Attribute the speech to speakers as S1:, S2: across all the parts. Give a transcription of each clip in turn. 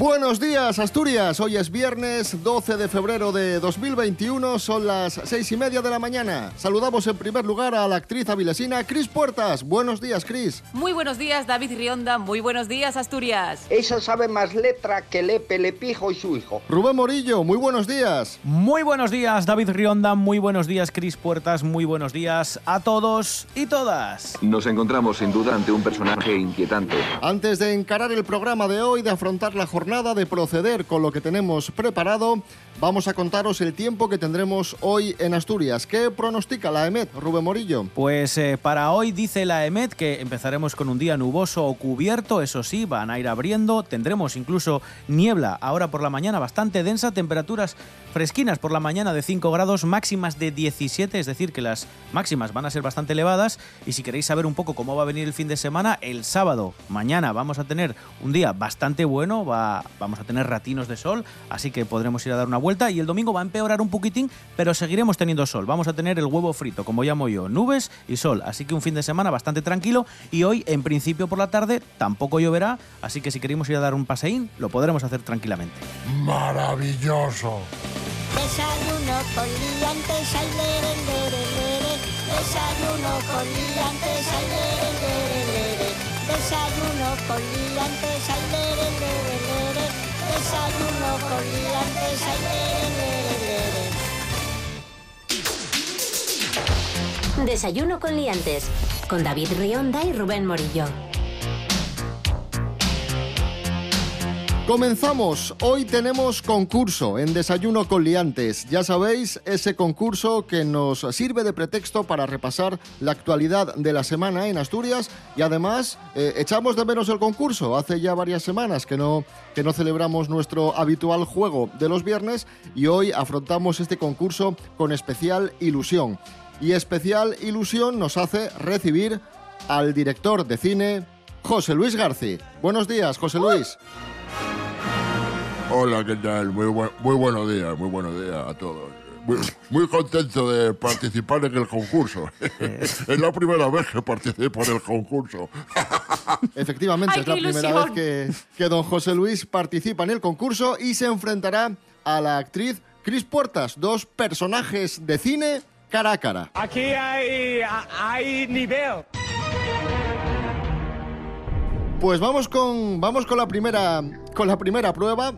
S1: Buenos días, Asturias. Hoy es viernes 12 de febrero de 2021. Son las seis y media de la mañana. Saludamos en primer lugar a la actriz avilesina Cris Puertas. Buenos días, Cris.
S2: Muy buenos días, David Rionda. Muy buenos días, Asturias.
S3: Esa sabe más letra que Lepe, Lepijo y su hijo.
S1: Rubén Morillo, muy buenos días.
S4: Muy buenos días, David Rionda. Muy buenos días, Cris Puertas. Muy buenos días a todos y todas.
S5: Nos encontramos sin duda ante un personaje inquietante.
S1: Antes de encarar el programa de hoy, de afrontar la jornada, de proceder con lo que tenemos preparado, vamos a contaros el tiempo que tendremos hoy en Asturias. ¿Qué pronostica la EMET, Rubén Morillo?
S4: Pues eh, para hoy dice la EMET que empezaremos con un día nuboso o cubierto, eso sí, van a ir abriendo, tendremos incluso niebla ahora por la mañana bastante densa, temperaturas fresquinas por la mañana de 5 grados, máximas de 17, es decir, que las máximas van a ser bastante elevadas y si queréis saber un poco cómo va a venir el fin de semana, el sábado, mañana vamos a tener un día bastante bueno, va, vamos a tener ratinos de sol, así que podremos ir a dar una vuelta y el domingo va a empeorar un poquitín, pero seguiremos teniendo sol, vamos a tener el huevo frito, como llamo yo, nubes y sol, así que un fin de semana bastante tranquilo y hoy en principio por la tarde tampoco lloverá, así que si queremos ir a dar un paseín, lo podremos hacer tranquilamente.
S6: Maravilloso.
S7: Desayuno con liantes, ay, lere, lere, lere. Desayuno con liantes, ay, lere, lere, lere. Desayuno con liantes, ay, lere, lere, lere. Desayuno con liantes.
S8: Desayuno con Liantes. Con David Rionda y Rubén Morillo.
S1: Comenzamos. Hoy tenemos concurso en Desayuno con Liantes. Ya sabéis, ese concurso que nos sirve de pretexto para repasar la actualidad de la semana en Asturias y además eh, echamos de menos el concurso. Hace ya varias semanas que no, que no celebramos nuestro habitual juego de los viernes y hoy afrontamos este concurso con especial ilusión. Y especial ilusión nos hace recibir al director de cine, José Luis García. Buenos días, José Luis.
S6: Hola, ¿qué tal? Muy, buen- muy buenos días, muy buenos días a todos. Muy, muy contento de participar en el concurso. es la primera vez que participo en el concurso.
S1: Efectivamente,
S2: ¡Ay,
S1: es la primera vez que, que don José Luis participa en el concurso y se enfrentará a la actriz Cris Puertas, dos personajes de cine cara a cara.
S9: Aquí hay, hay nivel.
S1: Pues vamos con, vamos con, la, primera, con la primera prueba.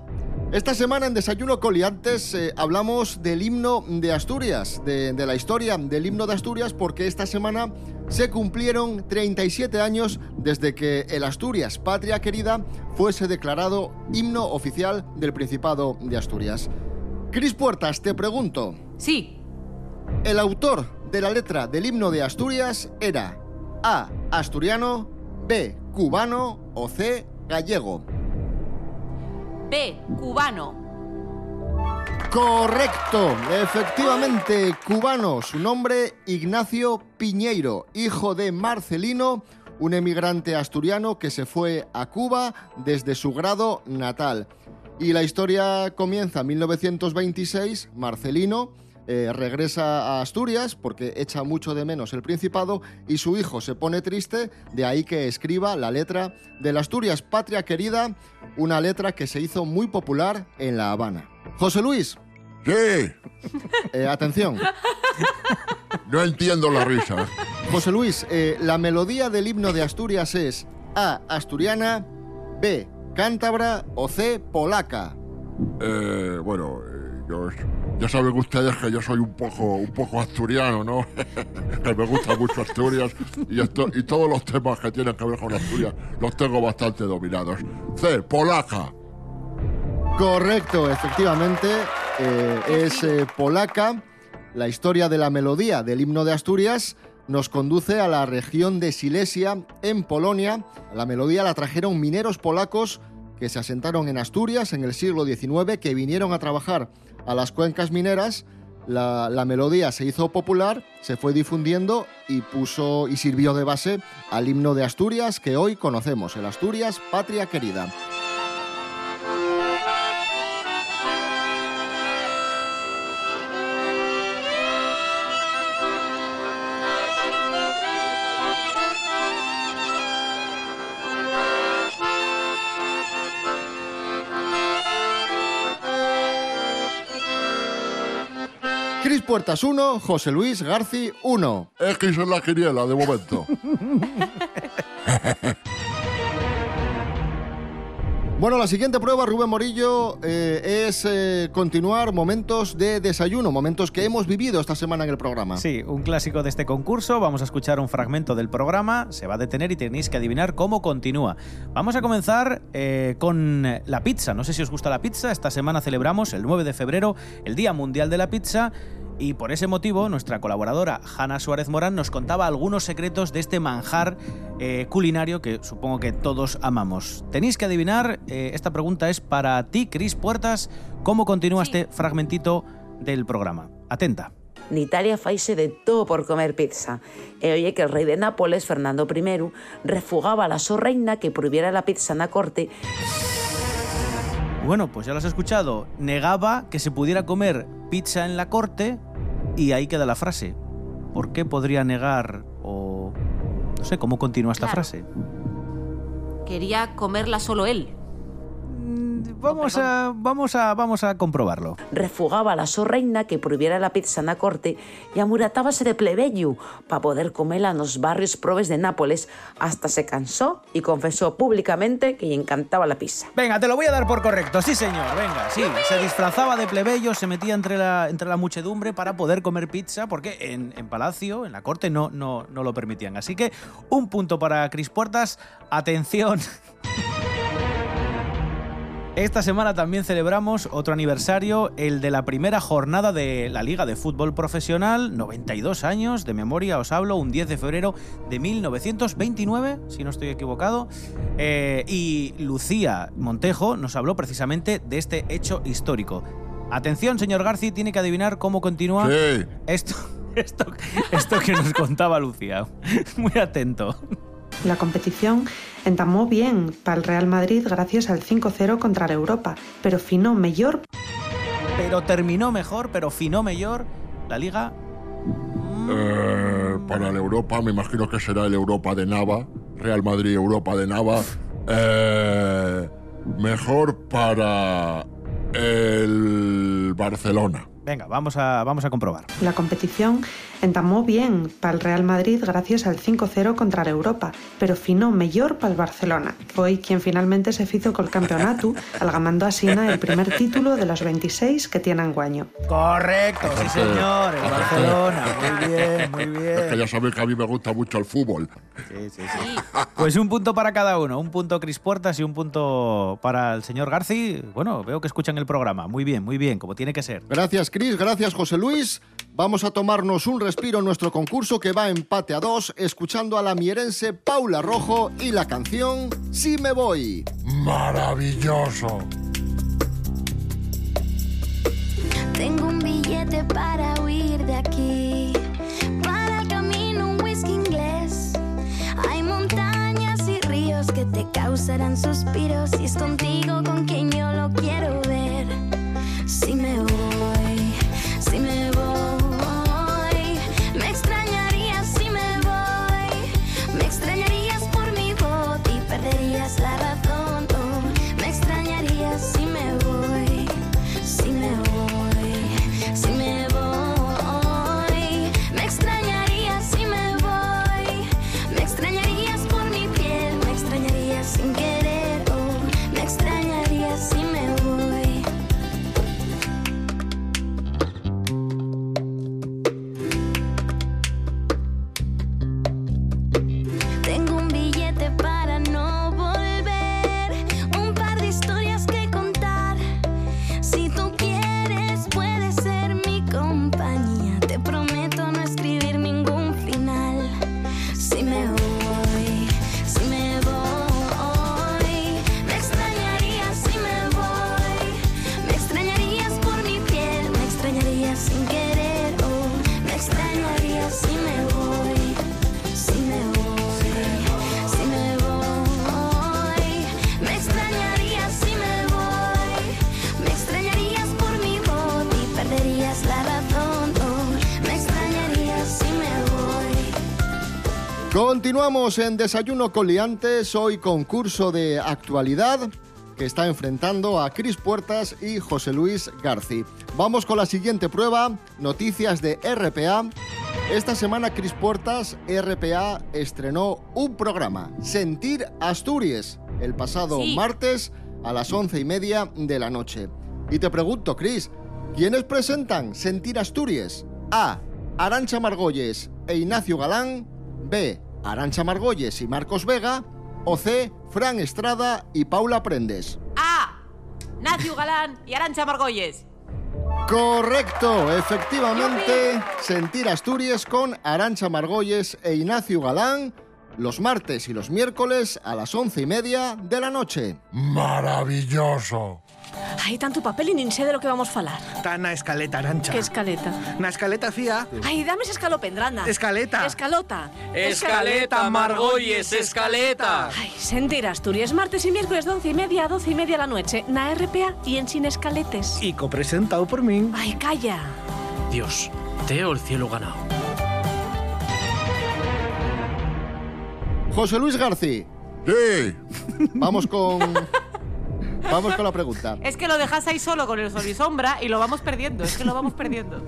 S1: Esta semana en Desayuno Coliantes eh, hablamos del himno de Asturias, de, de la historia del himno de Asturias, porque esta semana se cumplieron 37 años desde que el Asturias, patria querida, fuese declarado himno oficial del Principado de Asturias. Cris Puertas, te pregunto,
S2: Sí,
S1: el autor de la letra del himno de Asturias era A. Asturiano, B. Cubano o C. Gallego.
S2: B, cubano.
S1: Correcto, efectivamente, cubano. Su nombre, Ignacio Piñeiro, hijo de Marcelino, un emigrante asturiano que se fue a Cuba desde su grado natal. Y la historia comienza en 1926. Marcelino eh, regresa a Asturias porque echa mucho de menos el Principado y su hijo se pone triste, de ahí que escriba la letra de la Asturias Patria Querida, una letra que se hizo muy popular en La Habana. José Luis,
S6: Sí,
S1: eh, atención.
S6: no entiendo la risa.
S1: José Luis, eh, la melodía del himno de Asturias es A. Asturiana, B. Cántabra o C. Polaca.
S6: Eh, bueno, yo, ya saben ustedes que yo soy un poco, un poco asturiano, ¿no? que me gusta mucho Asturias y, esto, y todos los temas que tienen que ver con Asturias los tengo bastante dominados. C, polaca.
S1: Correcto, efectivamente, eh, es eh, polaca. La historia de la melodía del himno de Asturias nos conduce a la región de Silesia, en Polonia. La melodía la trajeron mineros polacos que se asentaron en Asturias en el siglo XIX, que vinieron a trabajar a las cuencas mineras. La, melodía se hizo popular, se fue difundiendo y puso y sirvió de base al himno de Asturias que hoy conocemos, el Asturias Patria Querida. Cris Puertas 1, José Luis Garci 1.
S6: X en la quiniela, de momento.
S1: Bueno, la siguiente prueba, Rubén Morillo, eh, es eh, continuar momentos de desayuno, momentos que hemos vivido esta semana en el programa.
S4: Sí, un clásico de este concurso. Vamos a escuchar un fragmento del programa. Se va a detener y tenéis que adivinar cómo continúa. Vamos a comenzar eh, con la pizza. No sé si os gusta la pizza. Esta semana celebramos el 9 de febrero el Día Mundial de la Pizza. Y por ese motivo, nuestra colaboradora Hanna Suárez Morán nos contaba algunos secretos de este manjar eh, culinario que supongo que todos amamos. Tenéis que adivinar, eh, esta pregunta es para ti, Cris Puertas, cómo continúa este fragmentito del programa. Atenta.
S10: En Italia faise de todo por comer pizza. E oye que el rey de Nápoles, Fernando I, refugaba a la so reina que prohibiera la pizza en la corte
S4: Bueno, pues ya lo has escuchado. Negaba que se pudiera comer pizza en la corte y ahí queda la frase. ¿Por qué podría negar o... No sé, ¿cómo continúa esta
S2: Claro.
S4: frase?
S2: Quería comerla solo él.
S4: Vamos a, vamos a, vamos a comprobarlo.
S10: refugaba a la so reina que prohibiera la pizza en la corte y amuratábase de plebeyo para poder comerla en los barrios probes de Nápoles hasta se cansó y confesó públicamente que le encantaba la pizza.
S4: Venga, te lo voy a dar por correcto. Sí, señor, venga, sí. Se disfrazaba de plebeyo, se metía entre la, entre la muchedumbre para poder comer pizza, porque en, en Palacio, en la corte, no, no, no lo permitían. Así que un punto para Cris Puertas. Atención. Esta semana también celebramos otro aniversario, el de la primera jornada de la Liga de Fútbol Profesional, 92 años, de memoria os hablo, un 10 de febrero de 1929, si no estoy equivocado. Eh, y Lucía Montejo nos habló precisamente de este hecho histórico. Atención, señor Garci, tiene que adivinar cómo continúa
S6: Sí.
S4: esto, esto, esto que nos contaba Lucía. Muy atento.
S11: La competición entamó bien para el Real Madrid gracias al 5-0 contra la Europa, pero finó mejor
S4: Pero terminó mejor, pero finó mejor la liga.
S6: Eh, para la Europa, me imagino que será el Europa de Nava. Real Madrid, Europa de Nava. Eh, mejor para el Barcelona.
S4: Venga, vamos a, vamos a comprobar.
S11: La competición entamó bien para el Real Madrid gracias al 5-0 contra la Europa, pero finó mejor para el Barcelona. Fue quien finalmente se hizo con el campeonato, algamando así el primer título de los 26 que tienen guaño.
S4: Correcto, sí señor, el Barcelona. Muy bien, muy
S6: Es que
S4: bien.
S6: ya sabéis que a mí me gusta mucho el fútbol.
S4: Sí, sí, sí. Pues un punto para cada uno, un punto Cris Puertas y un punto para el señor Garci. Bueno, veo que escuchan el programa. Muy bien, muy bien, como tiene que ser.
S1: Gracias, Cris. Gracias, José Luis. Vamos a tomarnos un respiro en nuestro concurso que va empate a dos, escuchando a la mierense Paula Rojo y la canción Si me voy.
S6: Maravilloso.
S7: Tengo un billete para huir de aquí. Para el camino un whisky inglés. Hay montañas y ríos que te causarán suspiros. Y es contigo con quien yo lo quiero ver. Si me voy, si me voy.
S1: Continuamos en Desayuno con Liantes, hoy concurso de actualidad. que está enfrentando a Cris Puertas y José Luis Garci. Vamos con la siguiente prueba, noticias de RPA. Esta semana Cris Puertas, RPA, estrenó un programa, Sentir Asturias, el pasado
S2: Sí.
S1: martes a las once y media de la noche. Y te pregunto, Cris, ¿quiénes presentan Sentir Asturias? A. Arancha Margolles e Ignacio Galán. B. Arancha Margolles y Marcos Vega. O C. Fran Estrada y Paula Prendes.
S2: A. Nacio Galán y Arancha Margolles.
S1: Correcto, efectivamente, Sentir Asturias con Arancha Margolles e Ignacio Galán los martes y los miércoles a las once y media de la noche.
S6: Maravilloso.
S12: Hai tanto papel e nin sé de lo que vamos falar.
S9: Está na escaleta, Arancha.
S12: Que escaleta?
S9: Na escaleta, fía.
S12: Ai, dame ese escalopendrana.
S9: Escaleta.
S12: Escalota.
S13: Escaleta, Margolles, escaleta.
S12: Ay, sentir Asturias, martes y miércoles de once y media a doce y media la noche. Na RPA y en Sin Escaletes.
S9: Y copresentado por mí.
S12: Ay, calla.
S13: Dios, teo el cielo ganado.
S1: José Luis García,
S6: Sí.
S1: vamos con... Vamos con la pregunta.
S2: Es que lo dejas ahí solo con el sol y sombra y lo vamos perdiendo. Es que lo vamos perdiendo.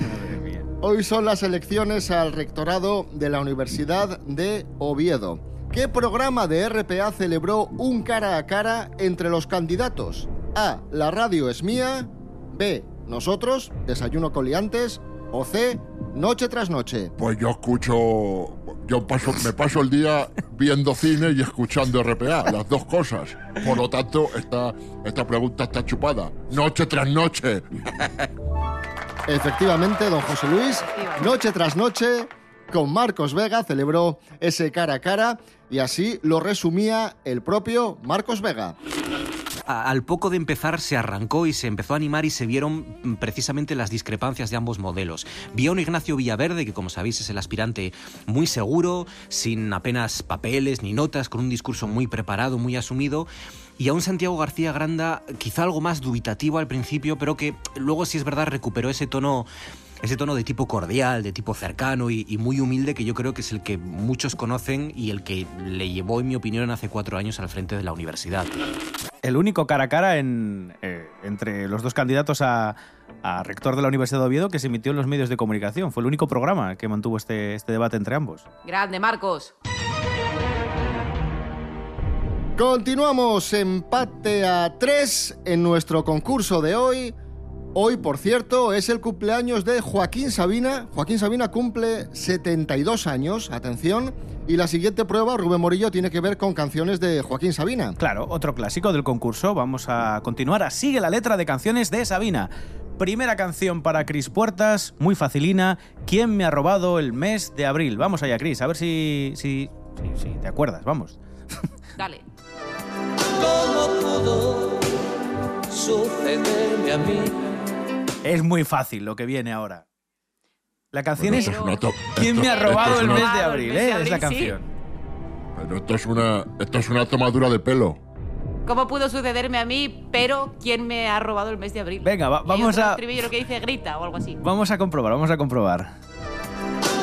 S1: Hoy son las elecciones al rectorado de la Universidad de Oviedo. ¿Qué programa de RPA celebró un cara a cara entre los candidatos? A. La radio es mía. B. Nosotros, desayuno con liantes. O C. Noche tras noche.
S6: Pues yo escucho. Yo paso, me paso el día viendo cine y escuchando RPA, las dos cosas. Por lo tanto, esta, esta pregunta está chupada. Noche tras noche.
S1: Efectivamente, don José Luis, noche tras noche, con Marcos Vega celebró ese cara a cara y así lo resumía el propio Marcos Vega.
S14: Al poco de empezar se arrancó y se empezó a animar y se vieron mm, precisamente las discrepancias de ambos modelos. Vi a un Ignacio Villaverde, que como sabéis es el aspirante muy seguro, sin apenas papeles ni notas, con un discurso muy preparado, muy asumido, y a un Santiago García Granda quizá algo más dubitativo al principio, pero que luego sí es verdad recuperó ese tono ese tono de tipo cordial, de tipo cercano y, y muy humilde que yo creo que es el que muchos conocen y el que le llevó, en mi opinión, hace cuatro años al frente de la universidad.
S4: El único cara a cara en, eh, entre los dos candidatos a, a rector de la Universidad de Oviedo que se emitió en los medios de comunicación. Fue el único programa que mantuvo este, este debate entre ambos.
S2: Grande, Marcos.
S1: Continuamos empate a 3 en nuestro concurso de hoy. Hoy, por cierto, es el cumpleaños de Joaquín Sabina. Joaquín Sabina cumple 72 años, atención. Y la siguiente prueba, Rubén Morillo, tiene que ver con canciones de Joaquín Sabina.
S4: Claro, otro clásico del concurso. Vamos a continuar. Sigue la letra de canciones de Sabina. Primera canción para Cris Puertas, muy facilina. ¿Quién me ha robado el mes de abril? Vamos allá, Cris, a ver si, si, si, si te acuerdas. Vamos.
S2: Dale.
S13: ¿Cómo pudo sucederme a mí?
S4: Es muy fácil lo que viene ahora. La canción
S6: Bueno,
S4: es
S6: to-
S4: ¿Quién
S6: esto-
S4: me ha robado
S6: es
S4: el
S6: una-
S4: mes de abril?
S2: mes de
S4: eh? Es la
S2: sí.
S4: canción.
S6: Pero esto es una, esto es una tomadura de pelo.
S2: ¿Cómo pudo sucederme a mí? Pero ¿quién me ha robado el mes de abril?
S4: Venga, va- vamos a-
S2: estribillo que dice grita o algo así.
S4: Vamos a comprobar, vamos a comprobar.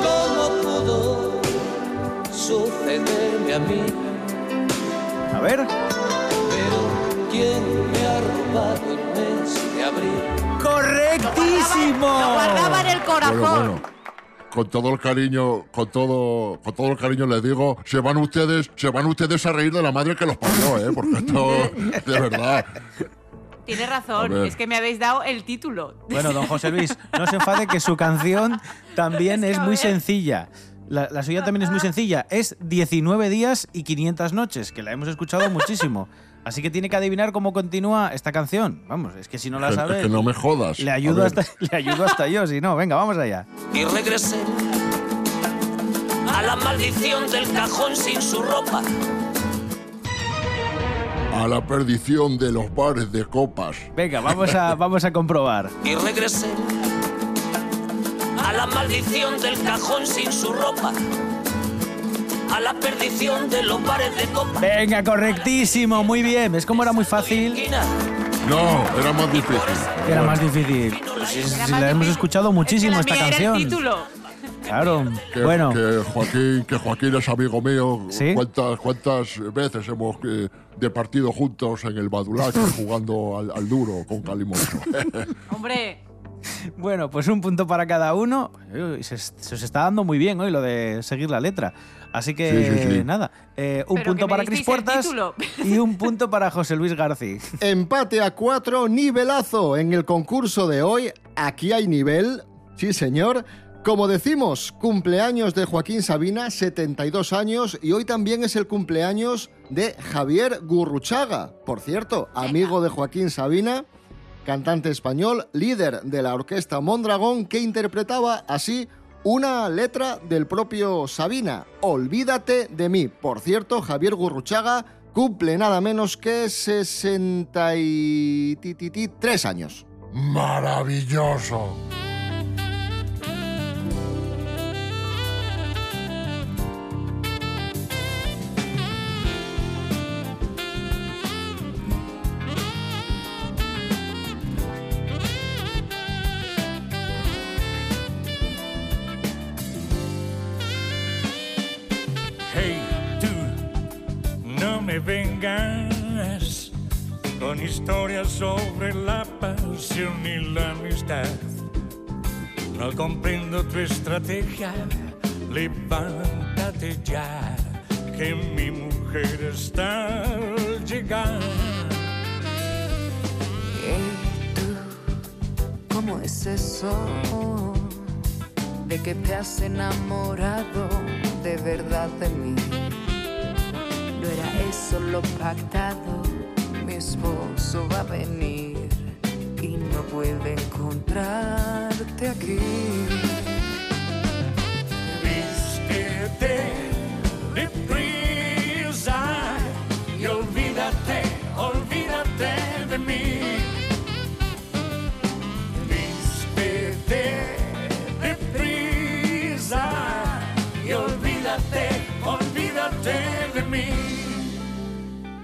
S13: ¿Cómo pudo sucederme a mí?
S4: A ver.
S13: Pero ¿quién me ha robado el mes de abril?
S4: ¡Correctísimo!
S2: Lo guardaba en el corazón.
S6: Bueno, bueno. Con todo el cariño, con todo, con todo el cariño les digo, se van ustedes, se van ustedes a reír de la madre que los parió, ¿eh? Porque esto, de verdad.
S2: Tiene razón, es que me habéis dado el título.
S4: Bueno, don José Luis, no se enfade que su canción también
S2: Es
S4: muy sencilla. La, la suya también es muy sencilla. Es 19 días y 500 noches, que la hemos escuchado muchísimo. Así que tiene que adivinar cómo continúa esta canción. Vamos, es que si no la
S6: Es que-
S4: sabe,
S6: es que no me jodas.
S4: le ayudo, hasta, le ayudo hasta yo. Si no, venga, vamos allá.
S13: Y regresé a la maldición del cajón sin su ropa.
S6: A la perdición de los bares de copas.
S4: Venga, vamos a, vamos a comprobar.
S13: Y regresé a la maldición del cajón sin su ropa. A la perdición de los bares de copa.
S4: Venga, correctísimo, muy bien. ¿Ves cómo era muy fácil?
S6: No, era más difícil.
S4: Era más difícil. Pues si la hemos escuchado muchísimo
S2: la
S4: esta
S2: mía era el
S4: canción.
S2: título.
S4: Claro,
S6: Que,
S4: bueno.
S6: que Joaquín, que Joaquín es amigo mío.
S4: ¿Sí?
S6: ¿Cuántas, cuántas veces hemos eh, departido juntos en el Badulac jugando al, al duro con Calimocho?
S2: Hombre,
S4: Bueno, pues un punto para cada uno. Se, se os está dando muy bien hoy lo de seguir la letra. Así que
S6: Sí, sí, sí.
S4: nada, eh, un
S2: Pero
S4: punto para Cris Puertas y un punto para José Luis García.
S1: Empate a cuatro, nivelazo en el concurso de hoy. Aquí hay nivel, sí señor. Como decimos, cumpleaños de Joaquín Sabina, 72 años, y hoy también es el cumpleaños de Javier Gurruchaga, por cierto, amigo de Joaquín Sabina, cantante español, líder de la orquesta Mondragón, que interpretaba así una letra del propio Sabina, Olvídate de mí. Por cierto, Javier Gurruchaga cumple nada menos que 63 años.
S6: ¡Maravilloso!
S15: Vengas con historias sobre la pasión y la amistad. No comprendo tu estrategia, levántate ya, que mi mujer está al
S16: ¿cómo es eso? De que te has enamorado de verdad de mí. Eso lo pactado. Mi esposo va a venir y no puede encontrarte aquí.
S15: Vístete de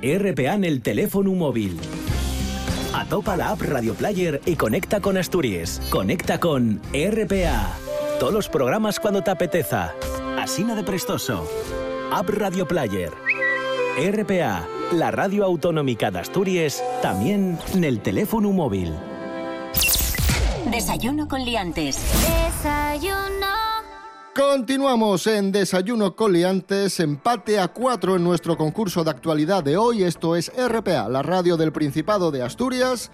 S17: RPA en el teléfono móvil. Atopa la app Radio Player y conecta con Asturias. Conecta con RPA. Todos los programas cuando te apeteza. Asina de Prestoso. App Radio Player. RPA, la radio autonómica de Asturias, también en el teléfono móvil.
S8: Desayuno con liantes.
S7: Desayuno.
S1: Continuamos en Desayuno con Liantes, empate a cuatro en nuestro concurso de actualidad de hoy. Esto es RPA, la radio del Principado de Asturias.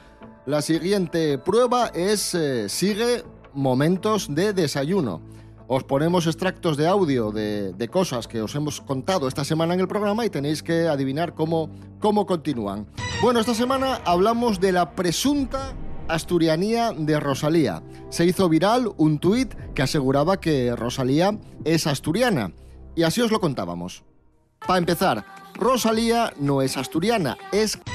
S1: La siguiente prueba es eh, sigue momentos de desayuno. Os ponemos extractos de audio de, de cosas que os hemos contado esta semana en el programa y tenéis que adivinar cómo, cómo continúan. Bueno, esta semana hablamos de la presunta asturianía de Rosalía. Se hizo viral un tuit que aseguraba que Rosalía es asturiana. Y así os lo contábamos. Para empezar, Rosalía no es asturiana, es...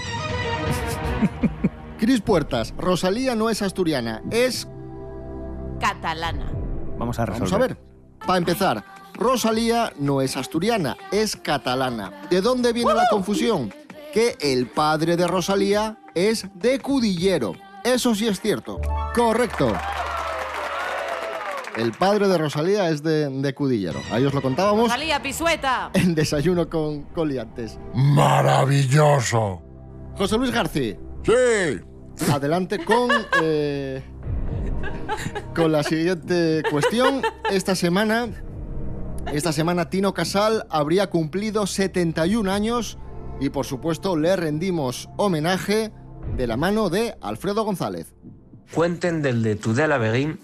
S1: Cris Puertas, Rosalía no es asturiana, es...
S2: catalana.
S4: Vamos a resolver.
S1: Vamos a ver. Para empezar, Rosalía no es asturiana, es catalana. ¿De dónde viene la confusión? Que el padre de Rosalía es de Cudillero. Eso sí es cierto. Correcto. El padre de Rosalía es de, de Cudillero. Ahí os lo contábamos
S2: Rosalía Pisueta.
S1: en Desayuno con, con Liantes.
S6: ¡Maravilloso!
S1: José Luis García.
S6: Sí.
S1: Adelante con, eh, con la siguiente cuestión. Esta semana, esta semana Tino Casal habría cumplido 71 años y por supuesto le rendimos homenaje de la mano de Alfredo González.
S18: Cuenten del de Tudela Beguín,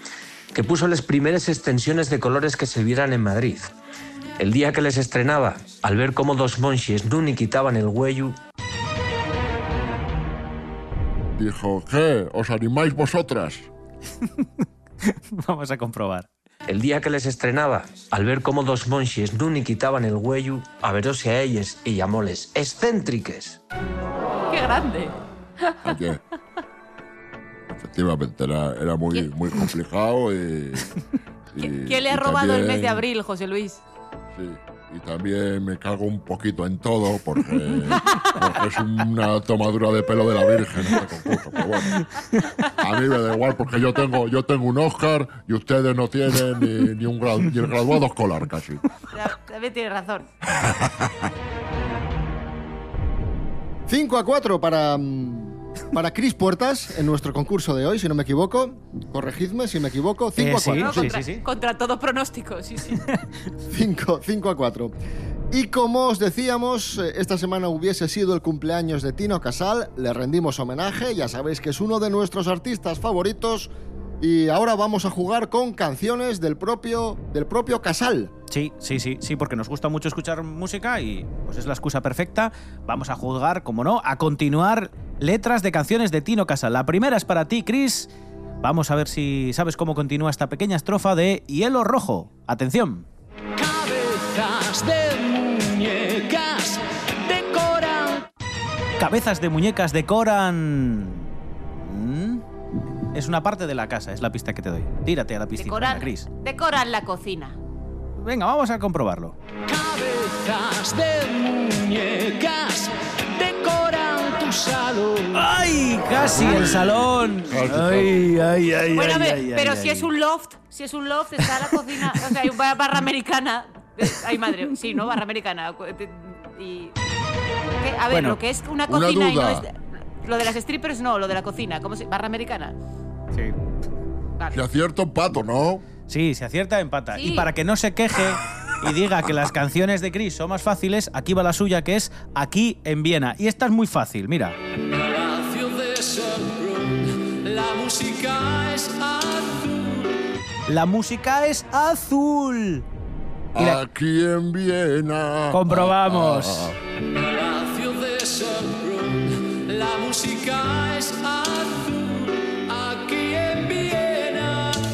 S18: que puso las primeras extensiones de colores que se vieran en Madrid. El día que les estrenaba, al ver cómo dos monjes no ni quitaban el huello,
S6: Dijo, ¿qué? ¿Os animáis vosotras?
S4: Vamos a comprobar.
S18: el día que les estrenaba, al ver cómo dos monjes no ni quitaban el huello, averóse a ellos y llamóles excéntriques.
S2: ¡Qué grande!
S6: Efectivamente, era, era muy, muy complicado y... y-
S2: ¿Quién le ha robado el mes de abril, José Luis?
S6: Sí. y también me cago un poquito en todo porque, porque es una tomadura de pelo de la Virgen este concurso. Pero bueno, a mí me da igual porque yo tengo, yo tengo un Oscar y ustedes no tienen ni, ni un gradu- ni el graduado escolar casi.
S2: También tienes razón.
S1: 5 a 4 para, mm, para Cris Puertas en nuestro concurso de hoy, si no me equivoco. Corregidme si me equivoco. 5
S4: Eh,
S1: a
S4: sí,
S1: 4.
S2: No,
S4: sí,
S2: contra,
S4: sí, sí.
S2: contra todo pronóstico, sí, sí.
S1: 5, 5 a 4. Y como os decíamos, eh, esta semana hubiese sido el cumpleaños de Tino Casal, le rendimos homenaje, ya sabéis que es uno de nuestros artistas favoritos y ahora vamos a jugar con canciones del propio, del propio Casal.
S4: Sí, sí, sí, sí, porque nos gusta mucho escuchar música y pues es la excusa perfecta. Vamos a jugar, como no, a continuar letras de canciones de Tino Casal. La primera es para ti, Chris. Vamos a ver si sabes cómo continúa esta pequeña estrofa de Hielo Rojo. Atención.
S13: Cabezas de muñecas decoran.
S4: Cabezas de muñecas decoran... ¿Mm? Es una parte de la casa, es la pista que te doy. Tírate a la piscina,
S2: Decoran,
S4: Chris.
S2: decoran la cocina.
S4: Venga, vamos a comprobarlo.
S13: Cabezas de muñecas decoran tu salón.
S4: ¡Ay! Casi el salón. Ay, ay, ay,
S2: Bueno,
S4: ay,
S2: pero
S4: ay,
S2: si
S4: ay.
S2: es un loft, si es un loft, está la cocina, o sea, hay una barra americana. Eh, Ay, madre, sí, ¿no? Barra americana. Y, ¿qué? A ver,
S6: Bueno,
S2: lo que es una
S6: una
S2: cocina y no es... Lo de las strippers no, lo de la cocina. ¿Cómo se...? Barra americana.
S4: Sí.
S6: Si acierto, pato, ¿no?
S4: Sí, se acierta, empata.
S2: Sí.
S4: Y para que no se queje y diga que las canciones de Chris son más fáciles, aquí va la suya, que es Aquí en Viena. Y esta es muy fácil, mira.
S13: La música es azul.
S4: La música es azul. Y la-
S6: Aquí en Viena.
S4: Comprobamos.
S6: Ah,
S13: de Sopron, la música es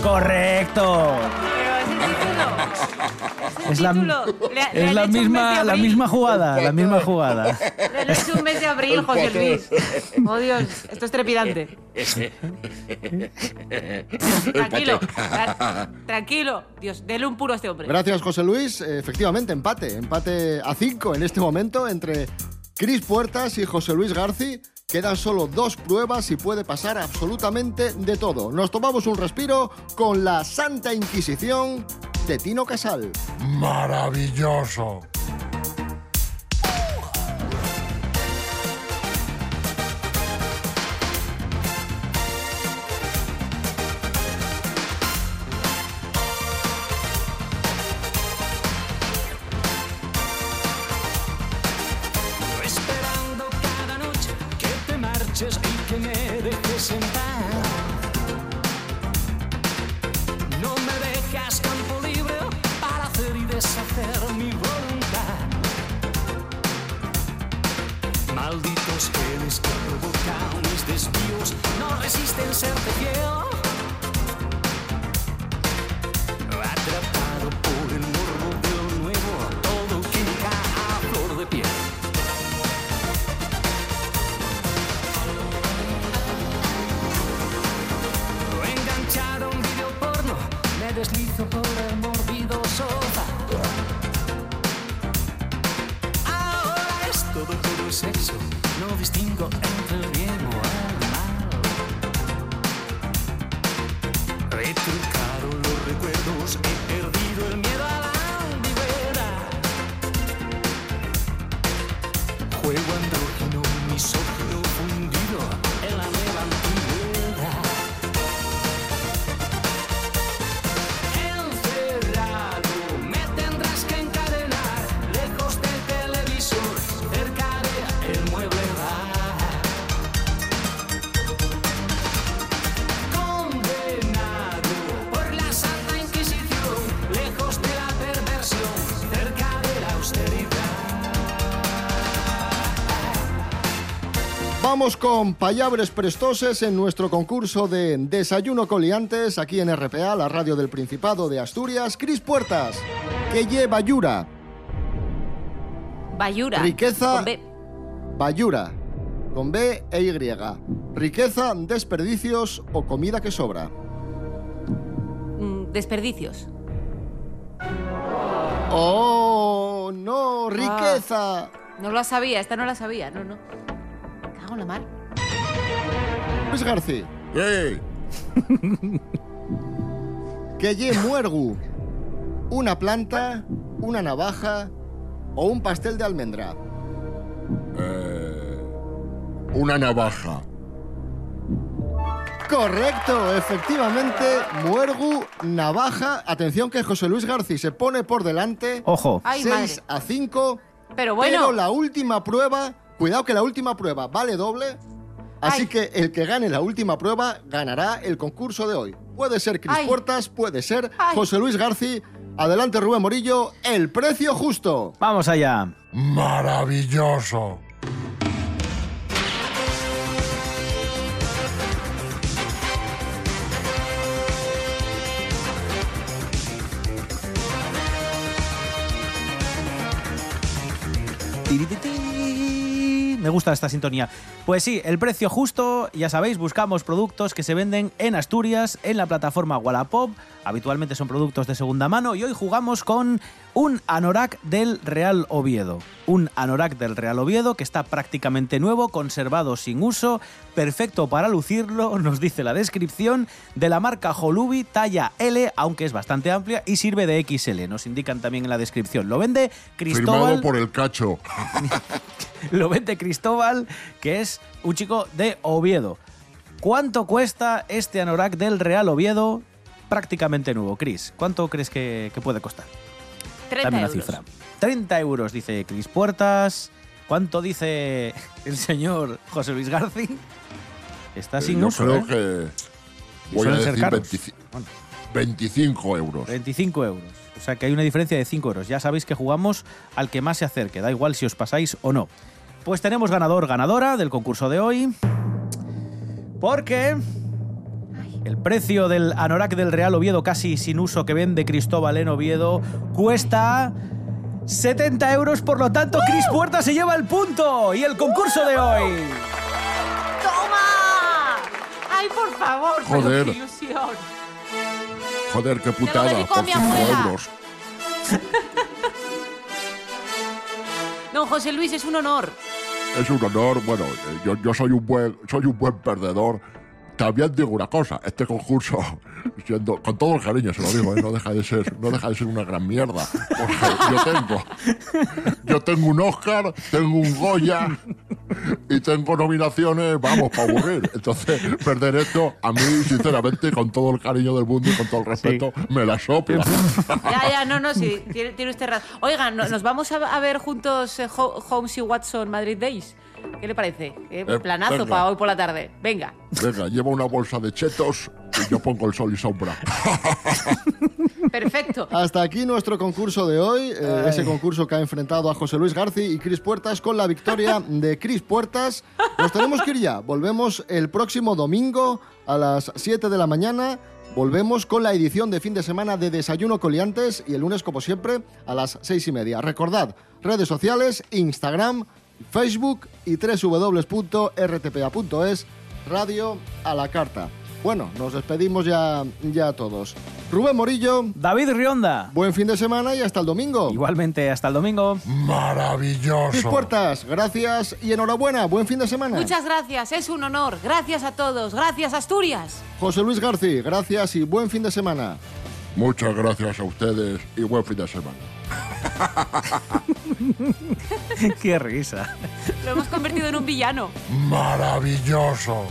S4: Correcto. Es la,
S2: título. Le ha- le
S4: es
S2: han
S4: la
S2: un mes de
S4: misma, la misma jugada, la misma jugada.
S2: Le han hecho un mes de abril, José Luis. Oh, Dios, esto es trepidante. Tranquilo, tra- tranquilo. Dios, dele un puro a este hombre.
S1: Gracias, José Luis. Efectivamente, empate. Empate a 5 en este momento entre Cris Puertas y José Luis Garci. Quedan solo dos pruebas y puede pasar absolutamente de todo. Nos tomamos un respiro con la Santa Inquisición de Tino Casal.
S6: Maravilloso.
S13: Malditos genes que provocan mis desvíos no resisten serte fiel.
S1: Vamos con Payabres Prestoses en nuestro concurso de Desayuno Coliantes aquí en RPA, la radio del Principado de Asturias. Cris Puertas, que lleva Yura,
S2: Bayura.
S1: Riqueza-
S2: Con B.
S1: Bayura, con B e Y. Riqueza, desperdicios o comida que sobra.
S2: Mm, desperdicios.
S1: ¡Oh! ¡Oh, no! ¡Riqueza!
S2: No la sabía, esta no la sabía, no, no. Me Cago en la mar.
S1: Luis García.
S6: ¡Eh!
S1: Que ye muergu. Una planta, una navaja o un pastel de almendra.
S6: Eh, una navaja.
S1: Correcto, efectivamente, muergu, navaja. Atención que José Luis García se pone por delante.
S4: Ojo.
S2: Ay,
S1: 6
S2: madre.
S1: a 5.
S2: Pero bueno.
S1: Pero la última prueba, cuidado que la última prueba vale doble. Así
S2: Ay.
S1: que el que gane la última prueba ganará el concurso de hoy. Puede ser Cris
S2: Ay.
S1: Puertas, puede ser
S2: Ay.
S1: José Luis García. Adelante Rubén Morillo, el precio justo.
S4: Vamos allá.
S6: Maravilloso.
S4: Me gusta esta sintonía. Pues sí, el precio justo, ya sabéis, buscamos productos que se venden en Asturias, en la plataforma Wallapop. Habitualmente son productos de segunda mano y hoy jugamos con un anorak del Real Oviedo. Un anorak del Real Oviedo que está prácticamente nuevo, conservado sin uso, perfecto para lucirlo, nos dice la descripción, de la marca Holubi, talla L, aunque es bastante amplia, y sirve de XL. Nos indican también en la descripción. Lo vende Cristóbal.
S6: Firmado por el cacho.
S4: Lo vende Cristóbal, que es un chico de Oviedo. ¿Cuánto cuesta este anorak del Real Oviedo prácticamente nuevo? Cris, ¿cuánto crees que, que puede costar?
S2: 30
S4: Dame una
S2: euros.
S4: cifra. 30 euros, dice Cris Puertas. ¿Cuánto dice el señor José Luis García? Está sin
S6: Yo
S4: uso,
S6: creo
S4: ¿eh?
S6: que voy a decir
S4: caros.
S6: 25, 25 euros.
S4: 25 euros. O sea que hay una diferencia de 5 euros. Ya sabéis que jugamos al que más se acerque. Da igual si os pasáis o no. Pues tenemos ganador, ganadora del concurso de hoy. Porque el precio del anorak del Real Oviedo casi sin uso que vende Cristóbal en Oviedo cuesta 70 euros. Por lo tanto, Cris Puerta se lleva el punto y el concurso de hoy.
S2: ¡Toma! ¡Ay, por favor!
S6: Joder.
S2: qué ilusión!
S6: Joder, qué
S2: Te lo
S6: putada. Por
S2: mi
S6: 5
S2: abuela.
S6: euros.
S2: Don José Luis, es un honor.
S6: Es un honor. Bueno, eh, yo, yo soy un buen soy un buen perdedor. También digo una cosa, este concurso, siendo, con todo el cariño se lo digo, ¿eh? no, deja de ser, no deja de ser una gran mierda. Porque yo tengo, yo tengo un Oscar, tengo un Goya y tengo nominaciones, vamos, para aburrir. Entonces, perder esto, a mí, sinceramente, con todo el cariño del mundo y con todo el respeto, me la sopla.
S2: Ya, ya, no, no, sí, tiene, tiene usted razón. Oigan, no- ¿nos vamos a, ver juntos eh, Ho- Holmes y Watson Madrid Days? ¿Qué le parece? Eh,
S6: Eh,
S2: planazo
S6: venga.
S2: para hoy por la tarde. Venga.
S6: Venga, lleva una bolsa de chetos y yo pongo el sol y sombra.
S2: Perfecto.
S1: Hasta aquí nuestro concurso de hoy, eh, ese concurso que ha enfrentado a José Luis García y Cris Puertas con la victoria de Cris Puertas. Nos tenemos que ir ya. Volvemos el próximo domingo a las 7 de la mañana. Volvemos con la edición de fin de semana de Desayuno Coliantes y el lunes, como siempre, a las 6 y media. Recordad, redes sociales, Instagram, Facebook y www.rtpa.es, radio a la carta. Bueno, nos despedimos ya, ya todos. Rubén Morillo.
S4: David Rionda.
S1: Buen fin de semana y hasta el domingo.
S4: Igualmente, hasta el domingo.
S6: Maravilloso.
S1: Cris Puertas, gracias y enhorabuena. Buen fin de semana.
S2: Muchas gracias, es un honor. Gracias a todos. Gracias, Asturias.
S1: José Luis García, gracias y buen fin de semana.
S6: Muchas gracias a ustedes y buen fin de semana.
S4: Qué risa.
S2: Lo hemos convertido en un villano.
S6: Maravilloso.